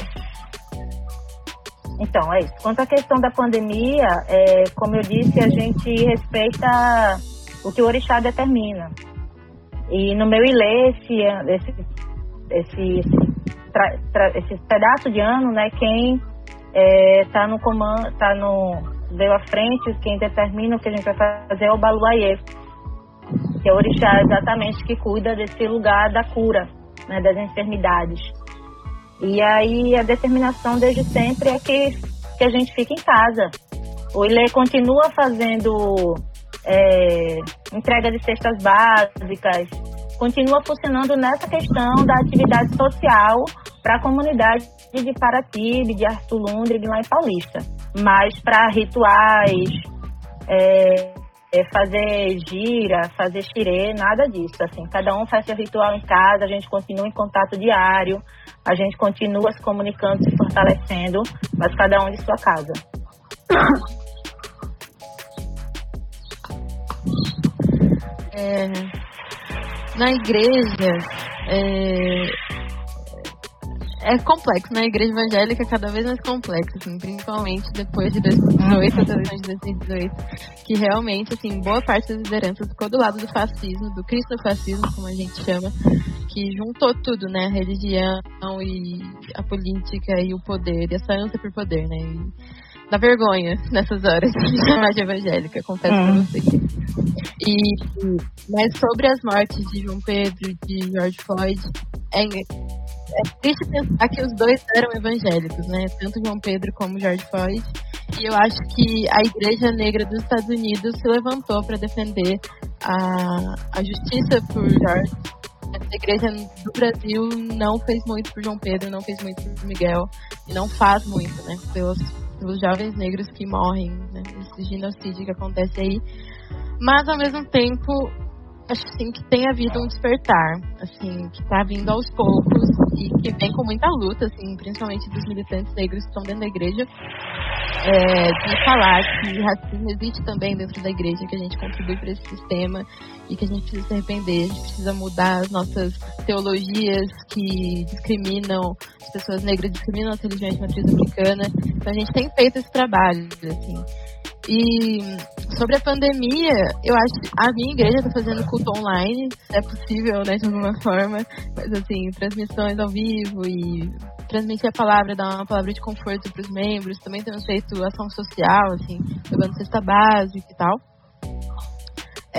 Então, é isso. Quanto à questão da pandemia, é, como eu disse, a gente respeita o que o orixá determina. E no meu ilê, esse, esse, esse, tra, tra, esse pedaço de ano, né, quem está é, no comando, está no deu à frente, quem determina o que a gente vai fazer é o Baluaiê, que é o orixá exatamente que cuida desse lugar da cura, né, das enfermidades. E aí a determinação desde sempre é que, que a gente fique em casa. O Ilê continua fazendo é, entrega de cestas básicas, continua funcionando nessa questão da atividade social para a comunidade de Paratibe, de Arthur Lundre, lá em Paulista. Mas para rituais, é, é fazer gira, fazer xirê, nada disso. Assim, cada um faz seu ritual em casa, a gente continua em contato diário, a gente continua se comunicando, se fortalecendo, mas cada um de sua casa. É, na igreja é, é complexo, né? A igreja evangélica é cada vez mais complexa, assim, principalmente depois de 2018, as eleições de 2018, que realmente, assim, boa parte das lideranças ficou do lado do fascismo, do cristofascismo, como a gente chama, que juntou tudo, né? A religião e a política e o poder, e essa ânsia por poder, né? E, dá vergonha nessas horas de chamar de evangélica, confesso hum. pra vocês. E, mas sobre as mortes de João Pedro e de George Floyd, é, é triste pensar que os dois eram evangélicos, né? Tanto João Pedro como George Floyd. E eu acho que a Igreja Negra dos Estados Unidos se levantou para defender a, a justiça por George. A igreja do Brasil não fez muito por João Pedro, não fez muito por Miguel e não faz muito, né? Pelos pelos jovens negros que morrem, né, esse genocídio que acontece aí. Mas ao mesmo tempo, acho assim, que tem havido um despertar, assim, que está vindo aos poucos e que vem com muita luta, assim, principalmente dos militantes negros que estão dentro da igreja, é, de falar que racismo existe também dentro da igreja, que a gente contribui para esse sistema e que a gente precisa se arrepender, a gente precisa mudar as nossas teologias que discriminam as pessoas negras, discriminam as religiões de matriz africana. Então a gente tem feito esse trabalho, assim. E sobre a pandemia, eu acho que a minha igreja está fazendo culto online, se é possível, né, de alguma forma, mas assim, transmissões ao vivo e transmitir a palavra, dar uma palavra de conforto para os membros. Também temos feito ação social, assim, levando cesta básica e tal.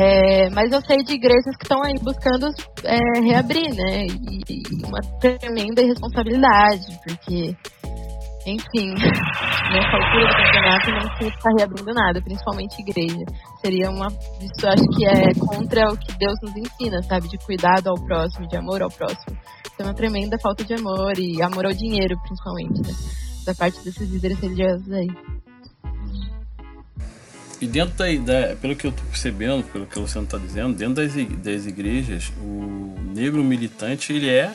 É, mas eu sei de igrejas que estão aí buscando é, reabrir, né? E, e, uma tremenda irresponsabilidade, porque, enfim, nessa altura do campeonato não se está reabrindo nada, principalmente igreja. Seria uma. Isso acho que é contra o que Deus nos ensina, sabe? De cuidado ao próximo, de amor ao próximo. Então, é uma tremenda falta de amor e amor ao dinheiro, principalmente, né? Da parte desses líderes religiosos aí. E dentro da, da, pelo que eu estou percebendo, pelo que o Luciano está dizendo, dentro das, das igrejas, o negro militante ele é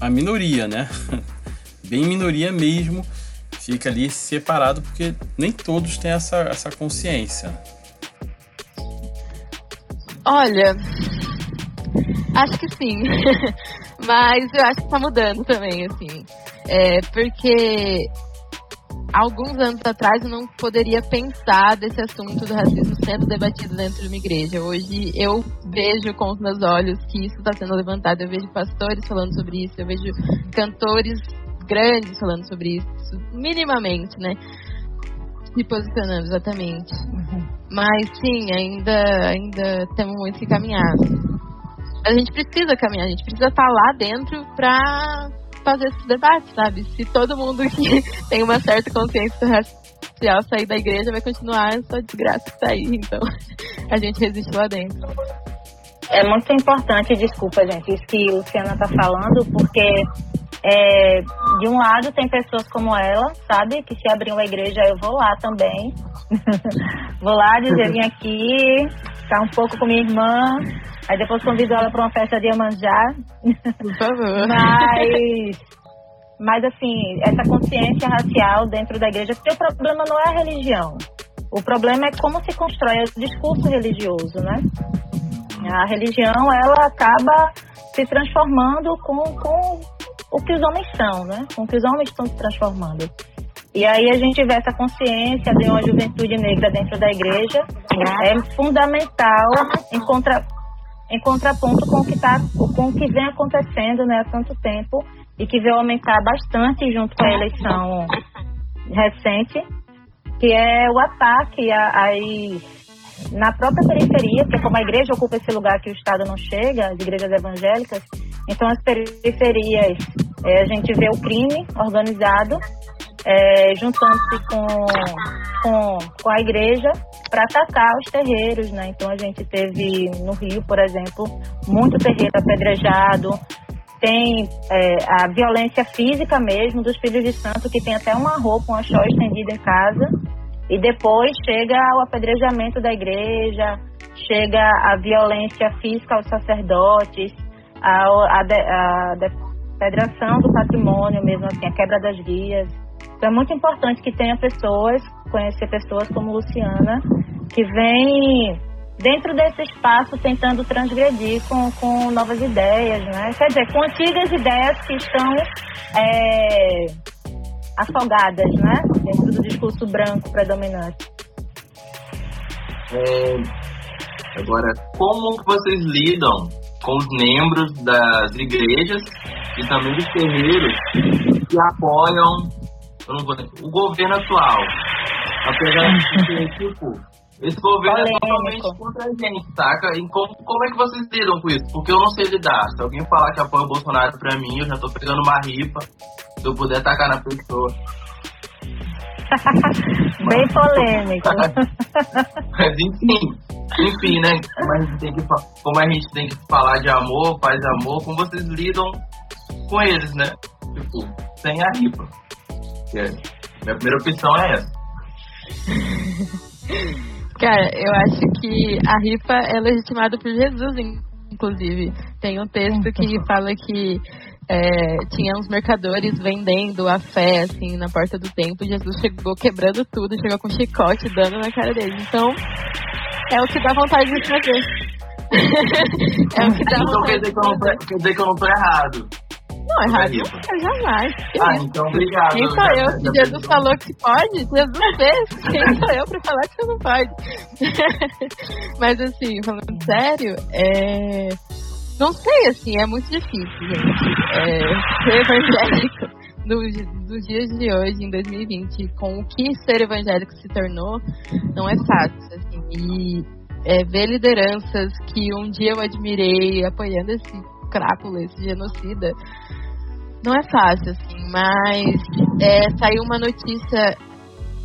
a minoria, né? Bem minoria mesmo, fica ali separado porque nem todos têm essa, essa consciência. Olha, acho que sim. Mas eu acho que está mudando também, assim. É, porque alguns anos atrás eu não poderia pensar desse assunto do racismo sendo debatido dentro de uma igreja. Hoje eu vejo com os meus olhos que isso está sendo levantado. Eu vejo pastores falando sobre isso, eu vejo cantores grandes falando sobre isso, minimamente, né? Se posicionando exatamente. Uhum. Mas sim, ainda, ainda temos muito que caminhar. A gente precisa caminhar, a gente precisa estar tá lá dentro para fazer esse debate, sabe? Se todo mundo que tem uma certa consciência racial sair da igreja, vai continuar essa desgraça que tá aí. Então, a gente resiste lá dentro. É muito importante, desculpa, gente, isso que a Luciana tá falando, porque é, de um lado tem pessoas como ela, sabe? Que se abrir uma igreja eu vou lá também. vou lá dizer, vim aqui, ficar um pouco com minha irmã, aí depois convido ela para uma festa de Iemanjá. Por favor. Mas, mas assim, essa consciência racial dentro da igreja, porque o problema não é a religião. O problema é como se constrói o discurso religioso, né? A religião, ela acaba se transformando com, com o que os homens são, né? Com o que os homens estão se transformando. E aí a gente vê essa consciência de uma juventude negra dentro da igreja é fundamental em, contra, em contraponto com o que tá, com o que vem acontecendo né, há tanto tempo e que veio aumentar bastante junto com a eleição recente, que é o ataque às, na própria periferia, porque como a igreja ocupa esse lugar que o Estado não chega, as igrejas evangélicas, então as periferias, é, a gente vê o crime organizado é, juntando-se com, com, com a igreja para atacar os terreiros, né? Então a gente teve no Rio, por exemplo, muito terreiro apedrejado, tem é, a violência física mesmo dos filhos de santo que tem até uma roupa, uma chó estendida em casa e depois chega o apedrejamento da igreja, chega a violência física aos sacerdotes, a, a, a, a depredação do patrimônio mesmo assim, a quebra das guias. Então é muito importante que tenha pessoas, conhecer pessoas como Luciana, que vem dentro desse espaço tentando transgredir com, com novas ideias, né? Quer dizer, com antigas ideias que estão é, afogadas, né? Dentro do discurso branco predominante. É, agora, como vocês lidam com os membros das igrejas e também dos terreiros que apoiam o governo atual, apesar de tipo, esse governo é Polêmico. é totalmente contra a gente, saca? E como, como é que vocês lidam com isso? Porque eu não sei lidar. Se alguém falar que apoia o Bolsonaro pra mim, eu já tô pegando uma ripa. Se eu puder tacar na pessoa. Bem polêmico. Mas enfim, enfim, né? Como a, gente tem que, como a gente tem que falar de amor, paz e amor, como vocês lidam com eles, né? Tipo, sem a ripa. É, minha primeira opção é essa. Cara, eu acho que a rifa é legitimada por Jesus, inclusive. Tem um texto que fala que é, tinha uns mercadores vendendo a fé, assim, na porta do templo. Jesus chegou quebrando tudo, chegou com um chicote dando na cara dele. Então, é o que dá vontade de fazer. é o que dá então vontade não, quer dizer que eu não tô errado. Não, não é, jamais. Ah, então obrigado. Quem sou eu? Se Jesus falou que pode, Jesus fez. Quem sou eu pra falar que você não pode? Mas assim, falando sério, é... não sei, assim, é muito difícil, gente. É... Ser evangélico nos, nos dias de hoje, em 2020, com o que ser evangélico se tornou, não é fácil, assim. E é, ver lideranças que um dia eu admirei apoiando esse crápula, esse genocida, não é fácil, assim, mas é, saiu uma notícia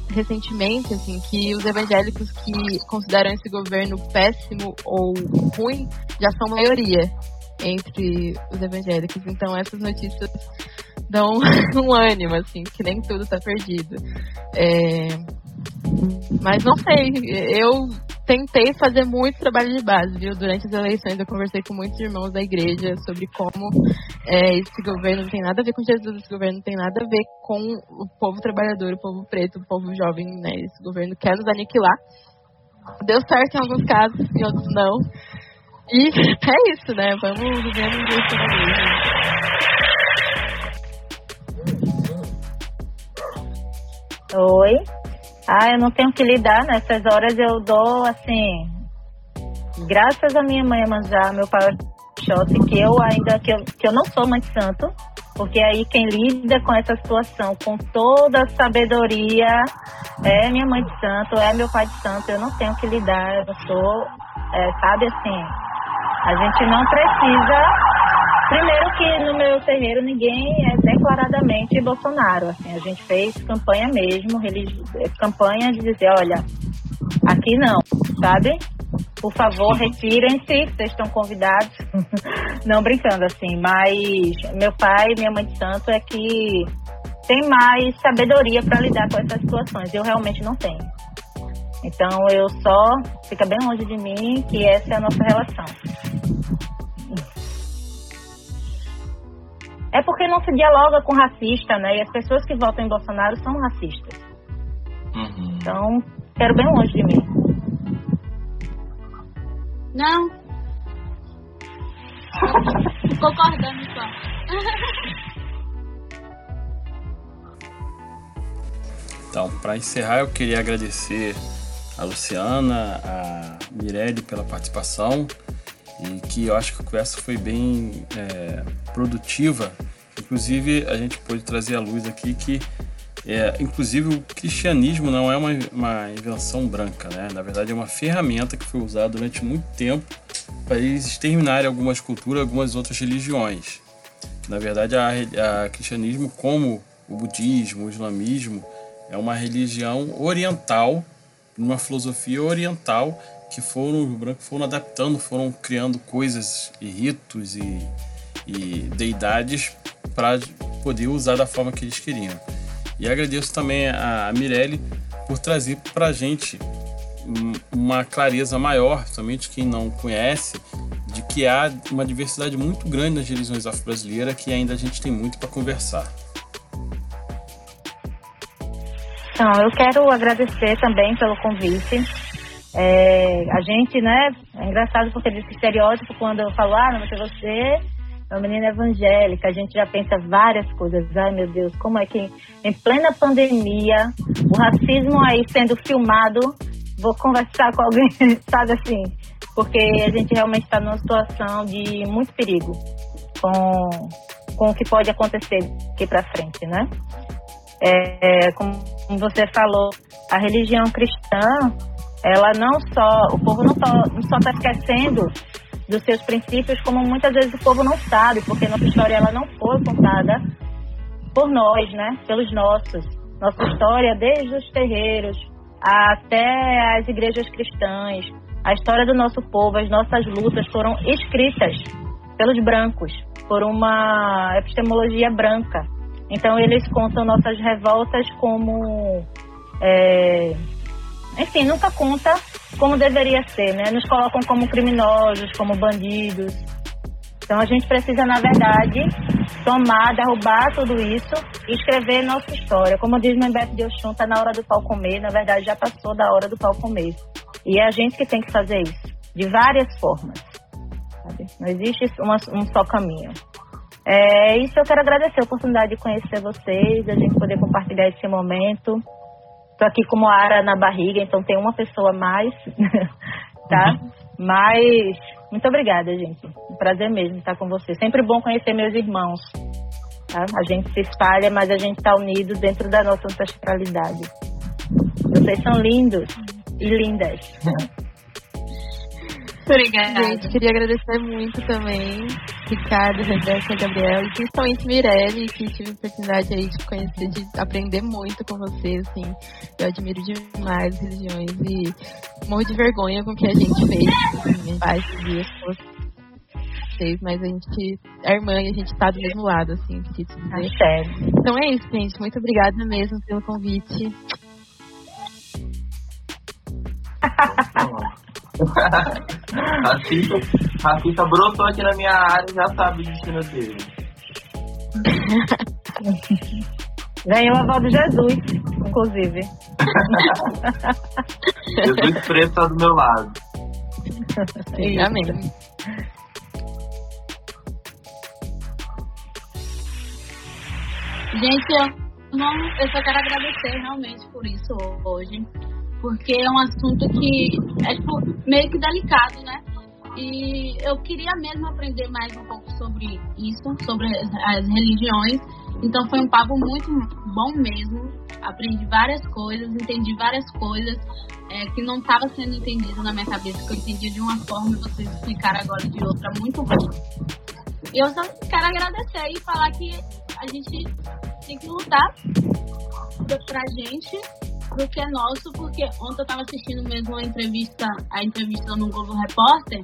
recentemente, assim, que os evangélicos que consideram esse governo péssimo ou ruim já são maioria entre os evangélicos. Então essas notícias dão um ânimo, assim, que nem tudo está perdido. É... Mas não sei, eu tentei fazer muito trabalho de base, viu? Durante as eleições eu conversei com muitos irmãos da igreja sobre como é, esse governo não tem nada a ver com Jesus, esse governo não tem nada a ver com o povo trabalhador, o povo preto, o povo jovem, né? Esse governo quer nos aniquilar. Deu certo em alguns casos, em outros não. E é isso, né? Vamos vivendo um dia por. Oi. Ah, eu não tenho que lidar nessas horas. Eu dou assim, graças a minha mãe Manjá, meu pai Oxóssi, que eu ainda que eu, que eu não sou mãe de santo, porque aí quem lida com essa situação com toda a sabedoria é minha mãe de santo, é meu pai de santo. Eu não tenho que lidar. Eu sou, é, sabe assim, a gente não precisa Primeiro que no meu terreiro ninguém é declaradamente Bolsonaro. Assim, a gente fez campanha mesmo, religi... campanha de dizer, olha, aqui não, sabe? Por favor, retirem-se, vocês estão convidados. não brincando assim, mas meu pai minha mãe de santo é que tem mais sabedoria para lidar com essas situações. Eu realmente não tenho. Então eu só fica bem longe de mim que essa é a nossa relação. É porque não se dialoga com racista, né? E as pessoas que votam em Bolsonaro são racistas. Uhum. Então, quero bem longe de mim. Não. Concordando só. Então, para encerrar, eu queria agradecer a Luciana, a Mirelle pela participação e que eu acho que a conversa foi bem é, produtiva. Inclusive, a gente pôde trazer à luz aqui que, é, inclusive, o cristianismo não é uma, uma invenção branca, né? Na verdade, é uma ferramenta que foi usada durante muito tempo para eles exterminarem algumas culturas, algumas outras religiões. Na verdade, a, a cristianismo, como o budismo, o islamismo, é uma religião oriental, uma filosofia oriental que foram os brancos foram adaptando, foram criando coisas e ritos e, e deidades para poder usar da forma que eles queriam. E agradeço também a Mirelle por trazer para a gente uma clareza maior, somente quem não conhece, de que há uma diversidade muito grande nas religiões afro-brasileiras que ainda a gente tem muito para conversar. Então, eu quero agradecer também pelo convite. É, a gente, né, é engraçado porque desse estereótipo, quando eu falo, ah, não, mas você é uma menina evangélica, a gente já pensa várias coisas. Ai, meu Deus, como é que em plena pandemia, o racismo aí sendo filmado, vou conversar com alguém, sabe assim? Porque a gente realmente está numa situação de muito perigo com, com o que pode acontecer aqui para frente, né? É, como você falou, a religião cristã, ela não só, o povo não só está esquecendo dos seus princípios, como muitas vezes o povo não sabe, porque nossa história ela não foi contada por nós, né? Pelos nossos. Nossa história, desde os terreiros até as igrejas cristãs, a história do nosso povo, as nossas lutas foram escritas pelos brancos, por uma epistemologia branca. Então eles contam nossas revoltas como. É, enfim, nunca conta como deveria ser, né? Nos colocam como criminosos, como bandidos. Então a gente precisa, na verdade, tomar, derrubar tudo isso e escrever nossa história. Como diz Membeto de Oxum, tá na hora do pau comer, na verdade já passou da hora do pau comer. E é a gente que tem que fazer isso, de várias formas. Sabe? Não existe uma, um só caminho. É isso eu quero agradecer a oportunidade de conhecer vocês, a gente poder compartilhar esse momento. Estou aqui como Ara na barriga, então tem uma pessoa a mais, tá? Uhum. Mas muito obrigada, gente. Um prazer mesmo estar com vocês. Sempre bom conhecer meus irmãos. Tá? A gente se espalha, mas a gente está unido dentro da nossa ancestralidade. Vocês são lindos e lindas. Obrigada. Gente, queria agradecer muito também Ricardo, Rebeca, Gabriel e principalmente Mirelle, que tive a oportunidade aí de conhecer, de aprender muito com vocês, assim. Eu admiro demais as religiões e morro de vergonha com o que a gente fez, assim, faz dias com vocês, mas a gente é irmã e a gente tá do mesmo lado, assim, queria te dizer. Então é isso, gente. Muito obrigada mesmo pelo convite. Racista, racista brotou aqui na minha área já sabe o destino dele. Ganhou a avó de Jesus, inclusive. Jesus preto tá do meu lado. Amém. Gente, eu, não, eu só quero agradecer realmente por isso hoje porque é um assunto que é tipo, meio que delicado, né? E eu queria mesmo aprender mais um pouco sobre isso, sobre as, religiões. Então foi um papo muito bom mesmo. Aprendi várias coisas, entendi várias coisas é, que não estava sendo entendido na minha cabeça, que eu entendi de uma forma e vocês explicaram agora de outra muito bom. eu só quero agradecer e falar que a gente tem que lutar pra gente, pro que é nosso, porque ontem eu tava assistindo mesmo a entrevista, a entrevista no Globo Repórter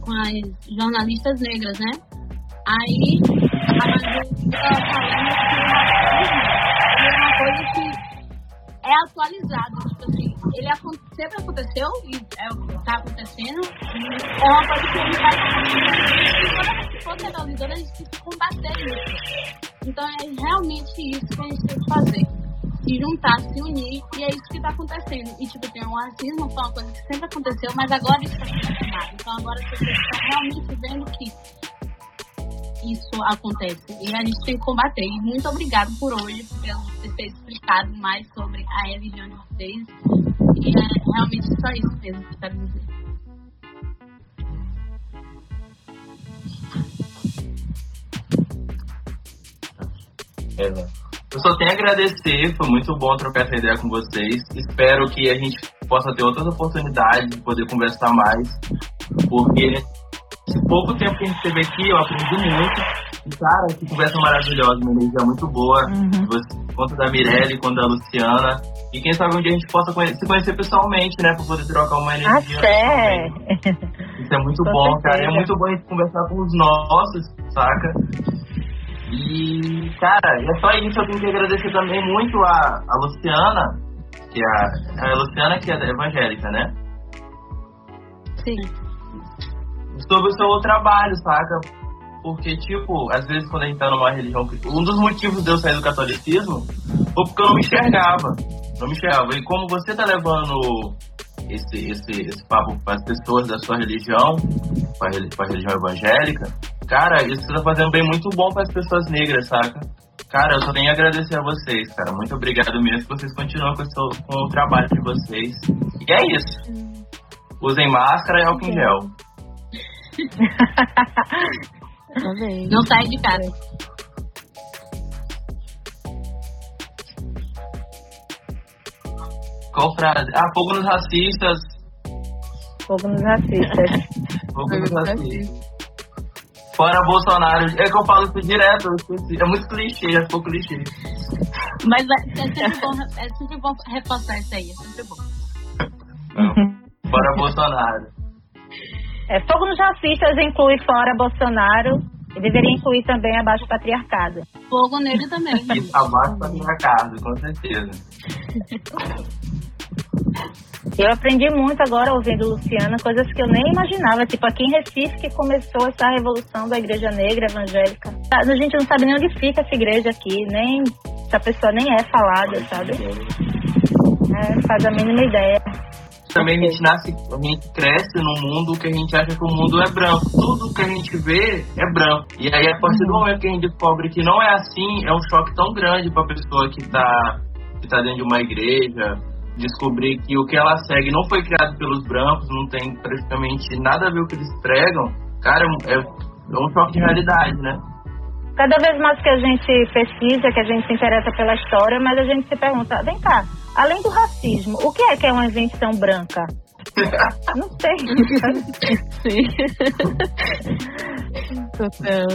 com as jornalistas negras, né? Aí a Maju tava falando que é uma coisa que é atualizado, tipo assim, ele sempre aconteceu e é o que está acontecendo. É uma coisa que gente vai e toda vez que for a gente tem que combater isso. Então é realmente isso que a gente tem que fazer. Se juntar, se unir, e é isso que está acontecendo. E tipo, tem o racismo, foi uma coisa que sempre aconteceu, mas agora isso está afirmado. Então agora as pessoas estão realmente vendo que isso acontece. E a gente tem que combater. E muito obrigado por hoje, por ter explicado mais sobre a religião de vocês e é realmente só isso mesmo que eu quero dizer. É, eu só tenho a agradecer, foi muito bom trocar essa ideia com vocês. Espero que a gente possa ter outras oportunidades de poder conversar mais, porque esse pouco tempo que a gente teve aqui, eu aprendi muito. E, cara, que conversa maravilhosa, uma energia muito boa. Uhum. Você, quanto da Mirelle, quanto da Luciana. E quem sabe um dia a gente possa conhecer, se conhecer pessoalmente, né? Pra poder trocar uma energia. Até. Isso é muito com bom, certeza. cara. É muito bom a gente conversar com os nossos, saca? E, cara, é só isso. Eu tenho que agradecer também muito a, a Luciana, que é a, a Luciana, que é evangélica, né? Sim. Sobre o seu trabalho, saca? Porque, tipo, às vezes quando a gente tá numa religião. Um dos motivos de eu sair do catolicismo foi porque eu não me enxergava. Não me enxergava. E como você tá levando esse, esse, esse papo para as pessoas da sua religião, para a religião evangélica, cara, isso tá fazendo bem muito bom para as pessoas negras, saca? Cara, eu só tenho a agradecer a vocês, cara. Muito obrigado mesmo que vocês continuam com, o, com o trabalho de vocês. E é isso. Usem máscara e álcool em gel. Não sai de casa. Qual frase? Ah, fogo nos racistas. Fogo nos racistas. fogo nos racistas. Fora Bolsonaro. É que eu falo isso direto, É muito clichê, é pouco clichê. Mas é, é, sempre, bom, é sempre bom reforçar isso aí, é sempre bom. Fora Bolsonaro. É, fogo nos racistas inclui fora Bolsonaro e deveria incluir também abaixo patriarcado. Fogo nele também. Abaixo patriarcado, com certeza. Eu aprendi muito agora ouvindo Luciana, coisas que eu nem imaginava. Tipo, aqui em Recife que começou essa revolução da igreja negra evangélica. A gente não sabe nem onde fica essa igreja aqui, nem se a pessoa nem é falada, sabe? É, faz a mínima ideia também a gente nasce, a gente cresce num mundo que a gente acha que o mundo é branco. Tudo que a gente vê é branco. E aí, a partir do uhum. momento que a gente descobre que não é assim, é um choque tão grande para a pessoa que está que tá dentro de uma igreja, descobrir que o que ela segue não foi criado pelos brancos, não tem praticamente nada a ver com o que eles pregam. Cara, é, é um choque de realidade, né? Cada vez mais que a gente pesquisa, que a gente se interessa pela história, mas a gente se pergunta, vem cá, além do racismo, o que é que é uma invenção branca? Não sei. Sim. Total.